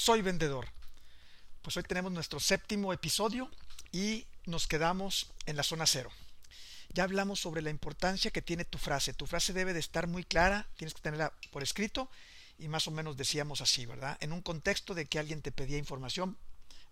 soy vendedor. Pues hoy tenemos nuestro séptimo episodio y nos quedamos en la zona cero. Ya hablamos sobre la importancia que tiene tu frase. Tu frase debe de estar muy clara, tienes que tenerla por escrito y más o menos decíamos así, ¿verdad? En un contexto de que alguien te pedía información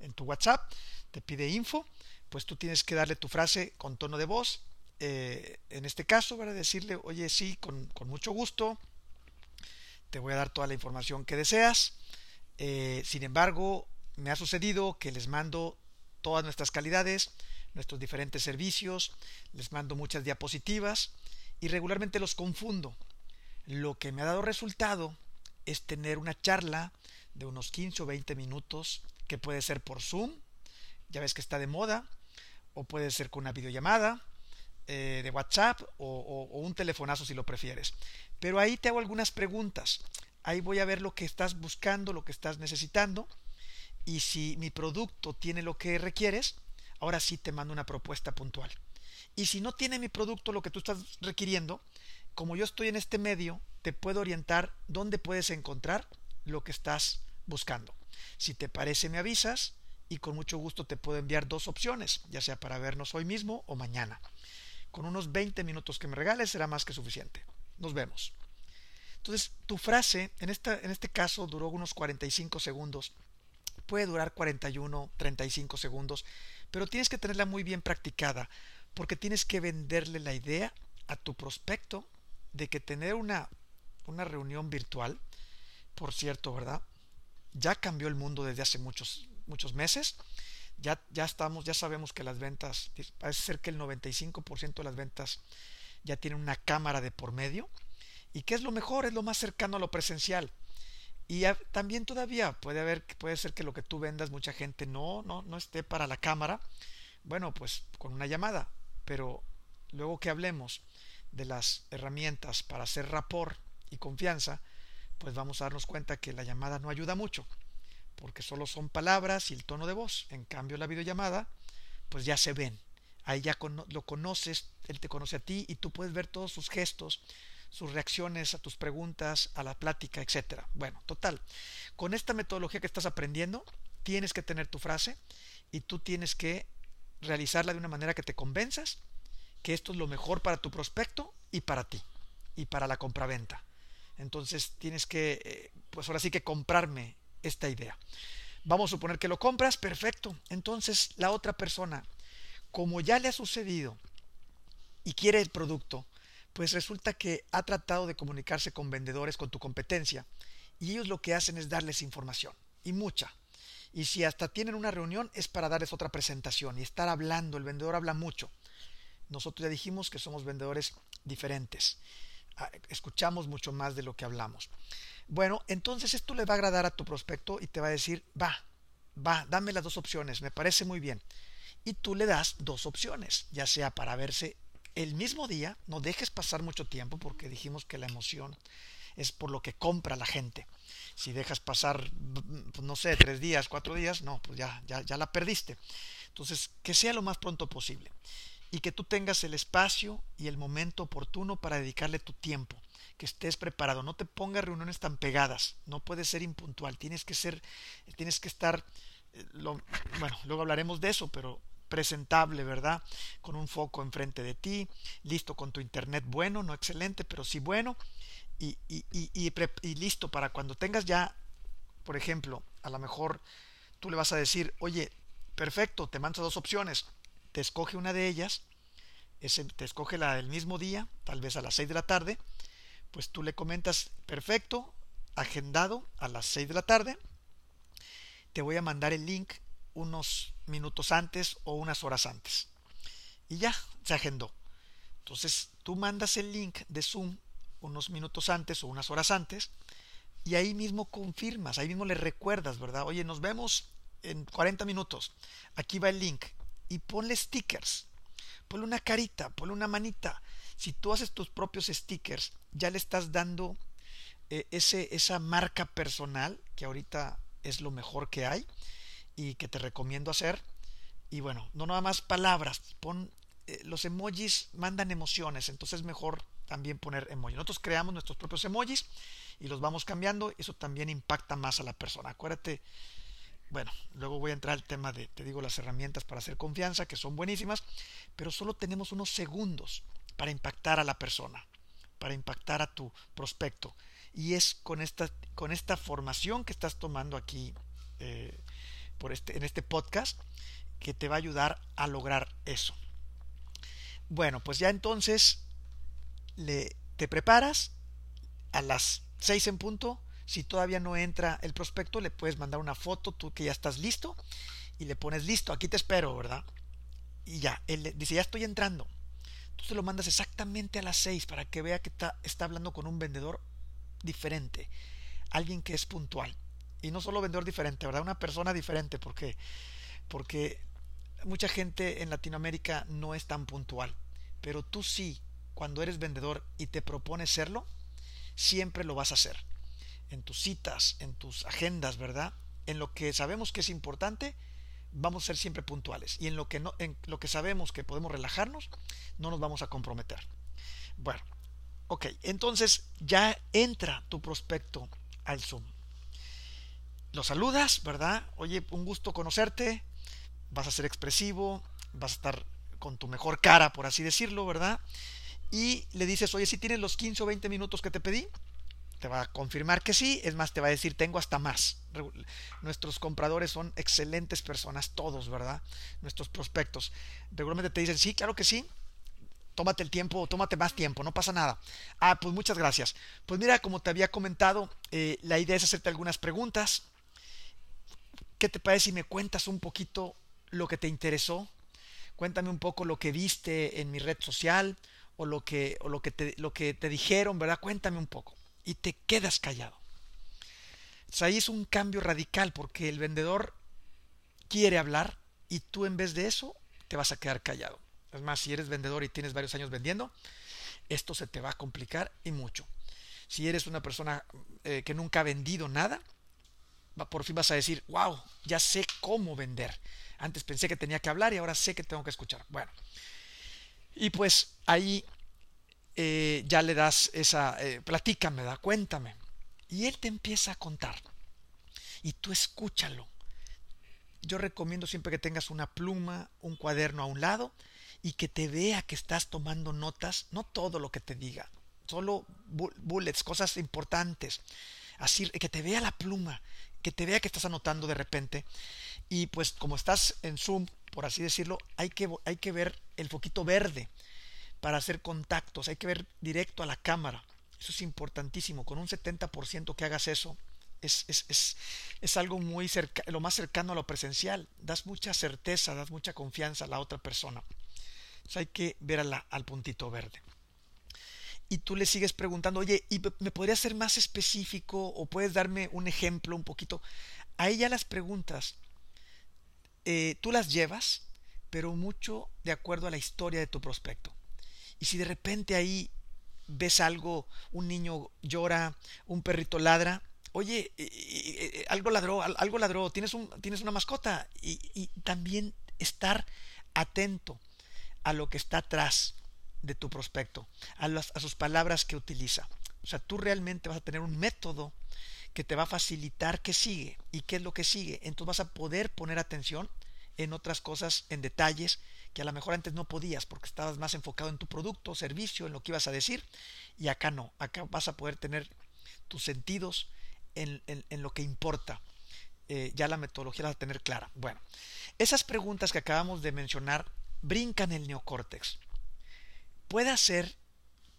en tu WhatsApp, te pide info, pues tú tienes que darle tu frase con tono de voz. Eh, en este caso, ¿verdad? Decirle, oye, sí, con mucho gusto, te voy a dar toda la información que deseas. Eh, sin embargo, me ha sucedido que les mando todas nuestras calidades, nuestros diferentes servicios, les mando muchas diapositivas y regularmente los confundo. Lo que me ha dado resultado es tener una charla de unos 15 o 20 minutos que puede ser por Zoom, ya ves que está de moda, o puede ser con una videollamada eh, de WhatsApp o, o un telefonazo si lo prefieres. Pero ahí te hago algunas preguntas. Ahí voy a ver lo que estás buscando, lo que estás necesitando. Y si mi producto tiene lo que requieres, ahora sí te mando una propuesta puntual. Y si no tiene mi producto lo que tú estás requiriendo, como yo estoy en este medio, te puedo orientar dónde puedes encontrar lo que estás buscando. Si te parece, me avisas y con mucho gusto te puedo enviar dos opciones, ya sea para vernos hoy mismo o mañana. Con unos 20 minutos que me regales será más que suficiente. Nos vemos. Entonces, tu frase, en, esta, en este caso, duró unos 45 segundos. Puede durar 41, 35 segundos, pero tienes que tenerla muy bien practicada, porque tienes que venderle la idea a tu prospecto de que tener una, una reunión virtual, por cierto, ¿verdad? Ya cambió el mundo desde hace muchos, muchos meses. Ya, ya estamos, ya sabemos que las ventas, parece ser que el 95% de las ventas ya tienen una cámara de por medio. ¿Y qué es lo mejor? Es lo más cercano a lo presencial. Y también todavía puede haber, puede ser que lo que tú vendas mucha gente no, no, no esté para la cámara. Bueno, pues con una llamada. Pero luego que hablemos de las herramientas para hacer rapport y confianza, pues vamos a darnos cuenta que la llamada no ayuda mucho, porque solo son palabras y el tono de voz. En cambio, la videollamada, pues ya se ven. Ahí ya lo conoces, él te conoce a ti y tú puedes ver todos sus gestos, sus reacciones a tus preguntas, a la plática, etcétera. Bueno, total. Con esta metodología que estás aprendiendo, tienes que tener tu frase y tú tienes que realizarla de una manera que te convenzas que esto es lo mejor para tu prospecto y para ti y para la compraventa. Entonces tienes que, eh, pues ahora sí que comprarme esta idea. Vamos a suponer que lo compras, perfecto. Entonces la otra persona, como ya le ha sucedido y quiere el producto, pues resulta que ha tratado de comunicarse con vendedores con tu competencia y ellos lo que hacen es darles información y mucha. Y si hasta tienen una reunión es para darles otra presentación y estar hablando, el vendedor habla mucho. Nosotros ya dijimos que somos vendedores diferentes. Ah, escuchamos mucho más de lo que hablamos. Bueno, entonces esto le va a agradar a tu prospecto y te va a decir, va, va, dame las dos opciones, me parece muy bien. Y tú le das dos opciones, ya sea para verse el mismo día, no dejes pasar mucho tiempo porque dijimos que la emoción es por lo que compra la gente. Si dejas pasar, pues, no sé, tres días, cuatro días, no, pues ya, ya, ya la perdiste. Entonces, que sea lo más pronto posible y que tú tengas el espacio y el momento oportuno para dedicarle tu tiempo, que estés preparado, no te pongas reuniones tan pegadas, no puedes ser impuntual, tienes que ser, tienes que estar, eh, bueno, luego hablaremos de eso, pero presentable, ¿verdad? Con un foco enfrente de ti, listo con tu internet bueno, no excelente, pero sí bueno, y, y, y, y, listo para cuando tengas ya, por ejemplo, a lo mejor tú le vas a decir, oye, perfecto, te mando dos opciones, te escoge una de ellas, ese, te escoge la del mismo día, tal vez a las 6 de la tarde, pues tú le comentas, perfecto, agendado a las 6 de la tarde, te voy a mandar el link unos minutos antes o unas horas antes. Y ya, se agendó. Entonces tú mandas el link de Zoom unos minutos antes o unas horas antes y ahí mismo confirmas, ahí mismo le recuerdas, ¿verdad? Oye, nos vemos en 40 minutos. Aquí va el link y ponle stickers. Ponle una carita, ponle una manita. Si tú haces tus propios stickers, ya le estás dando eh, ese, esa marca personal que ahorita es lo mejor que hay y que te recomiendo hacer. Y bueno, no nada más palabras, pon eh, los emojis mandan emociones, entonces mejor también poner emojis. Nosotros creamos nuestros propios emojis y los vamos cambiando. Eso también impacta más a la persona. Acuérdate, bueno, luego voy a entrar al tema de, te digo, las herramientas para hacer confianza, que son buenísimas, pero solo tenemos unos segundos para impactar a la persona, para impactar a tu prospecto. Y es con esta, con esta formación que estás tomando aquí eh, este, en este podcast que te va a ayudar a lograr eso. Bueno, pues ya entonces le, te preparas a las 6 en punto. Si todavía no entra el prospecto, le puedes mandar una foto, tú que ya estás listo, y le pones listo, aquí te espero, ¿verdad? Y ya, él dice, ya estoy entrando. Tú se lo mandas exactamente a las 6 para que vea que está, está hablando con un vendedor diferente, alguien que es puntual. Y no solo vendedor diferente, ¿verdad? Una persona diferente, porque porque mucha gente en Latinoamérica no es tan puntual, pero tú sí, cuando eres vendedor y te propones serlo, siempre lo vas a hacer. En tus citas, en tus agendas, ¿verdad? En lo que sabemos que es importante, vamos a ser siempre puntuales. Y en lo que no, en lo que sabemos que podemos relajarnos, no nos vamos a comprometer. Bueno, ok, entonces ya entra tu prospecto al Zoom. Lo saludas, ¿verdad? Oye, un gusto conocerte. Vas a ser expresivo, vas a estar con tu mejor cara, por así decirlo, ¿verdad? y le dices, oye, si tienes los 15 o 20 minutos que te pedí, te va a confirmar que sí, es más, te va a decir, tengo hasta más. Nuestros compradores son excelentes personas, todos, ¿verdad? Nuestros prospectos. Regularmente te dicen, sí, claro que sí, tómate el tiempo, tómate más tiempo, no pasa nada. Ah, pues muchas gracias. Pues mira, como te había comentado, eh, la idea es hacerte algunas preguntas. ¿Qué te parece si me cuentas un poquito lo que te interesó? Cuéntame un poco lo que viste en mi red social o lo que, o lo que, te, lo que te dijeron, ¿verdad? Cuéntame un poco. Y te quedas callado. ahí es un cambio radical porque el vendedor quiere hablar y tú en vez de eso te vas a quedar callado. Es más, si eres vendedor y tienes varios años vendiendo, esto se te va a complicar y mucho. Si eres una persona eh, que nunca ha vendido nada, por fin vas a decir, wow, ya sé cómo vender. Antes pensé que tenía que hablar y ahora sé que tengo que escuchar. Bueno, y pues ahí eh, ya le das esa, eh, platícame, da, cuéntame. Y él te empieza a contar. Y tú escúchalo. Yo recomiendo siempre que tengas una pluma, un cuaderno a un lado y que te vea que estás tomando notas, no todo lo que te diga, solo bullets, cosas importantes. Así que te vea la pluma, que te vea que estás anotando de repente. Y pues como estás en Zoom, por así decirlo, hay que, hay que ver el foquito verde para hacer contactos, hay que ver directo a la cámara. Eso es importantísimo. Con un 70% que hagas eso, es, es, es, es algo muy cerca, lo más cercano a lo presencial. Das mucha certeza, das mucha confianza a la otra persona. Hay que ver al puntito verde. Y tú le sigues preguntando, oye, ¿y me podrías ser más específico o puedes darme un ejemplo un poquito? Ahí ya las preguntas, eh, tú las llevas, pero mucho de acuerdo a la historia de tu prospecto. Y si de repente ahí ves algo, un niño llora, un perrito ladra, oye, eh, eh, algo ladró, algo ladró, tienes, un, tienes una mascota. Y, también estar atento a lo que está atrás de tu prospecto, a, a sus palabras que utiliza. O sea, tú realmente vas a tener un método que te va a facilitar qué sigue y qué es lo que sigue. Entonces vas a poder poner atención en otras cosas, en detalles que a lo mejor antes no podías porque estabas más enfocado en tu producto, servicio, en lo que ibas a decir y acá no, acá vas a poder tener tus sentidos en, lo que importa. Eh, ya la metodología la vas a tener clara. Bueno, esas preguntas que acabamos de mencionar brincan el neocórtex. Puede ser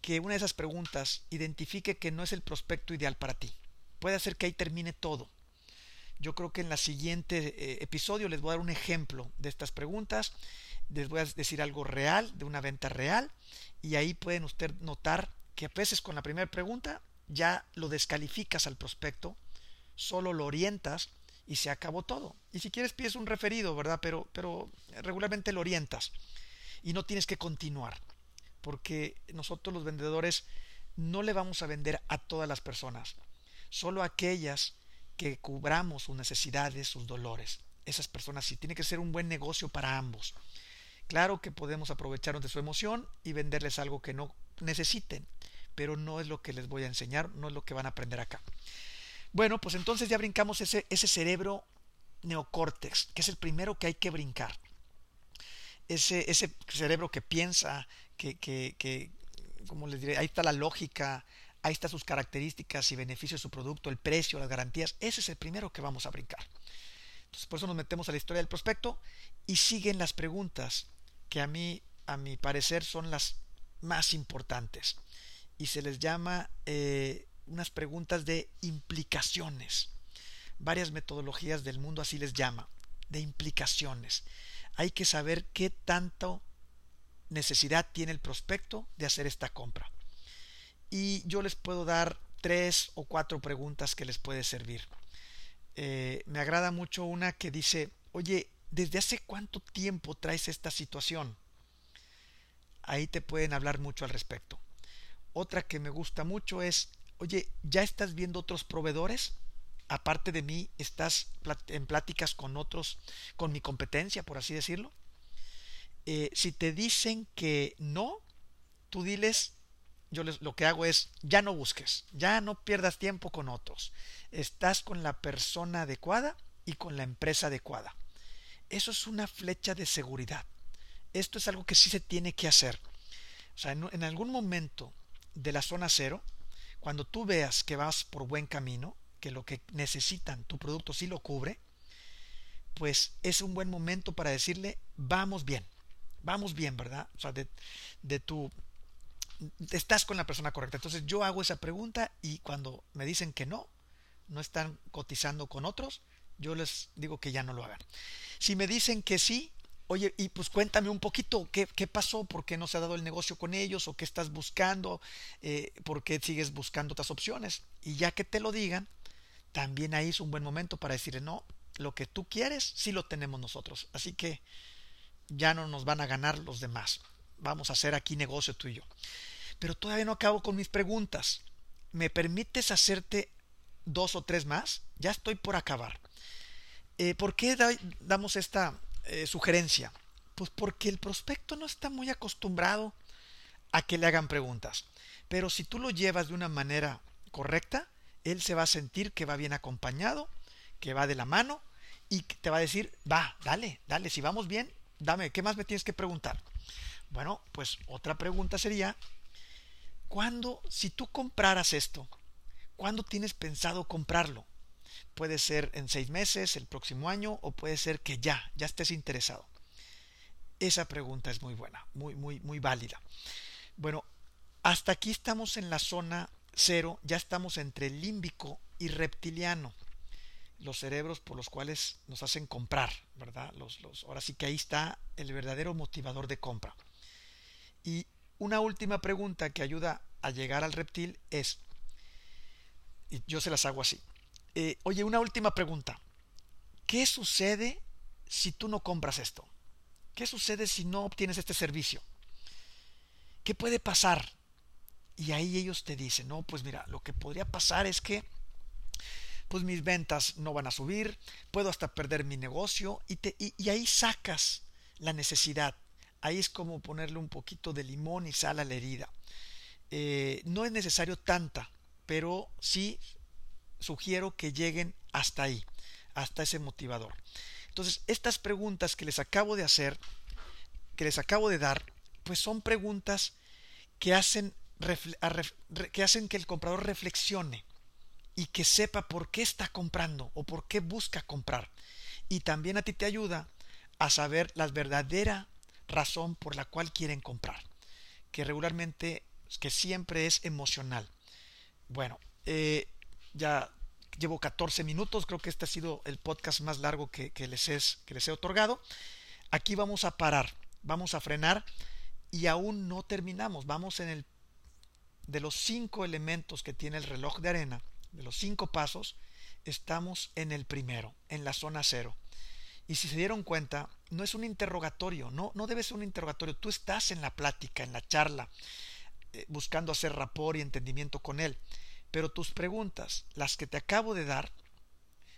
que una de esas preguntas identifique que no es el prospecto ideal para ti. Puede hacer que ahí termine todo. Yo creo que en la siguiente eh, episodio les voy a dar un ejemplo de estas preguntas, les voy a decir algo real, de una venta real, y ahí pueden usted notar que a veces con la primera pregunta ya lo descalificas al prospecto, solo lo orientas y se acabó todo. Y si quieres pides un referido, ¿verdad? Pero regularmente lo orientas y no tienes que continuar, porque nosotros los vendedores no le vamos a vender a todas las personas, solo a aquellas que cubramos sus necesidades, sus dolores. Esas personas sí tiene que ser un buen negocio para ambos. Claro que podemos aprovecharnos de su emoción y venderles algo que no necesiten, pero no es lo que les voy a enseñar, no es lo que van a aprender acá. Bueno, pues entonces ya brincamos ese, ese cerebro neocórtex, que es el primero que hay que brincar. Ese, ese cerebro que piensa, que, que, que, como les diré, ahí está la lógica, ahí están sus características y beneficios de su producto, el precio, las garantías. Ese es el primero que vamos a brincar. Entonces, por eso nos metemos a la historia del prospecto y siguen las preguntas que a mí, a mi parecer, son las más importantes. Y se les llama eh, unas preguntas de implicaciones. Varias metodologías del mundo así les llama, de implicaciones. Hay que saber qué tanto necesidad tiene el prospecto de hacer esta compra. Y yo les puedo dar tres o cuatro preguntas que les puede servir. Eh, me agrada mucho una que dice, oye, ¿desde hace cuánto tiempo traes esta situación? Ahí te pueden hablar mucho al respecto. Otra que me gusta mucho es, oye, ¿ya estás viendo otros proveedores? Aparte de mí, ¿estás en pláticas con otros, con mi competencia, por así decirlo? Eh, si te dicen que no, tú diles, yo les, lo que hago es, ya no busques, ya no pierdas tiempo con otros. Estás con la persona adecuada y con la empresa adecuada. Eso es una flecha de seguridad. Esto es algo que sí se tiene que hacer. O sea, en, en algún momento de la zona cero, cuando tú veas que vas por buen camino, que lo que necesitan tu producto sí lo cubre, pues es un buen momento para decirle, vamos bien vamos bien, ¿verdad? O sea, de, de tu... Estás con la persona correcta. Entonces yo hago esa pregunta y cuando me dicen que no, no están cotizando con otros, yo les digo que ya no lo hagan. Si me dicen que sí, oye, y pues cuéntame un poquito qué, qué pasó, por qué no se ha dado el negocio con ellos, o qué estás buscando, eh, por qué sigues buscando otras opciones. Y ya que te lo digan, también ahí es un buen momento para decirle, no, lo que tú quieres, sí lo tenemos nosotros. Así que ya no nos van a ganar los demás. Vamos a hacer aquí negocio tú y yo. Pero todavía no acabo con mis preguntas. ¿Me permites hacerte dos o tres más? Ya estoy por acabar. Eh, ¿Por qué damos esta eh, sugerencia? Pues porque el prospecto no está muy acostumbrado a que le hagan preguntas. Pero si tú lo llevas de una manera correcta, él se va a sentir que va bien acompañado, que va de la mano y te va a decir, va, dale, dale, si vamos bien, dame, ¿qué más me tienes que preguntar? Bueno, pues otra pregunta sería, ¿cuándo, si tú compraras esto, ¿cuándo tienes pensado comprarlo? Puede ser en seis meses, el próximo año, o puede ser que ya, ya estés interesado. Esa pregunta es muy buena, muy, muy, muy válida. Bueno, hasta aquí estamos en la zona cero, ya estamos entre límbico y reptiliano los cerebros por los cuales nos hacen comprar, ¿verdad? Los, ahora sí que ahí está el verdadero motivador de compra. Y una última pregunta que ayuda a llegar al reptil es, y yo se las hago así, eh, oye, una última pregunta, ¿qué sucede si tú no compras esto? ¿Qué sucede si no obtienes este servicio? ¿Qué puede pasar? Y ahí ellos te dicen, no, pues mira, lo que podría pasar es que pues mis ventas no van a subir, puedo hasta perder mi negocio y, te, y, ahí sacas la necesidad. Ahí es como ponerle un poquito de limón y sal a la herida. Eh, no es necesario tanta, pero sí sugiero que lleguen hasta ahí, hasta ese motivador. Entonces, estas preguntas que les acabo de hacer, que les acabo de dar, pues son preguntas que hacen, que, hacen que el comprador reflexione y que sepa por qué está comprando o por qué busca comprar. Y también a ti te ayuda a saber la verdadera razón por la cual quieren comprar, que regularmente, que siempre es emocional. Bueno, eh, ya llevo 14 minutos, creo que este ha sido el podcast más largo que, les, es, que les he otorgado. Aquí vamos a parar, vamos a frenar y aún no terminamos, vamos en el de los cinco elementos que tiene el reloj de arena de los cinco pasos, estamos en el primero, en la zona cero. Y si se dieron cuenta, no es un interrogatorio, no, no debe ser un interrogatorio, tú estás en la plática, en la charla, eh, buscando hacer rapor y entendimiento con él. Pero tus preguntas, las que te acabo de dar,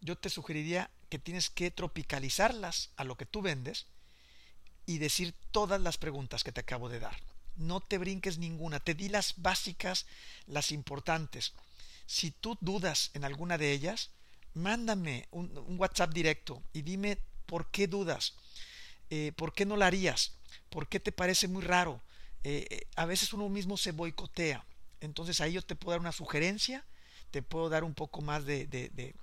yo te sugeriría que tienes que tropicalizarlas a lo que tú vendes y decir todas las preguntas que te acabo de dar. no te brinques ninguna, te di las básicas, las importantes. Si tú dudas en alguna de ellas, mándame un, WhatsApp directo y dime por qué dudas, eh, por qué no la harías, por qué te parece muy raro. Eh, eh, a veces uno mismo se boicotea. Entonces ahí yo te puedo dar una sugerencia, te puedo dar un poco más de, de,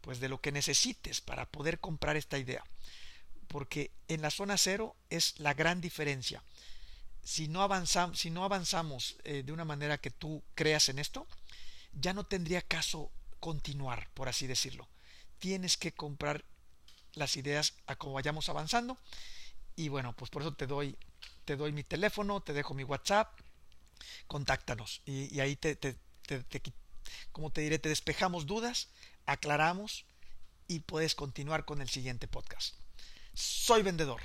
pues de lo que necesites para poder comprar esta idea. Porque en la zona cero es la gran diferencia. Si no, avanzamos, si no avanzamos de una manera que tú creas en esto, ya no tendría caso continuar, por así decirlo. Tienes que comprar las ideas a como vayamos avanzando. Y bueno, pues por eso te doy, te doy mi teléfono, te dejo mi WhatsApp, contáctanos. Y, ahí te, te, te, como te diré, te despejamos dudas, aclaramos y puedes continuar con el siguiente podcast. Soy vendedor.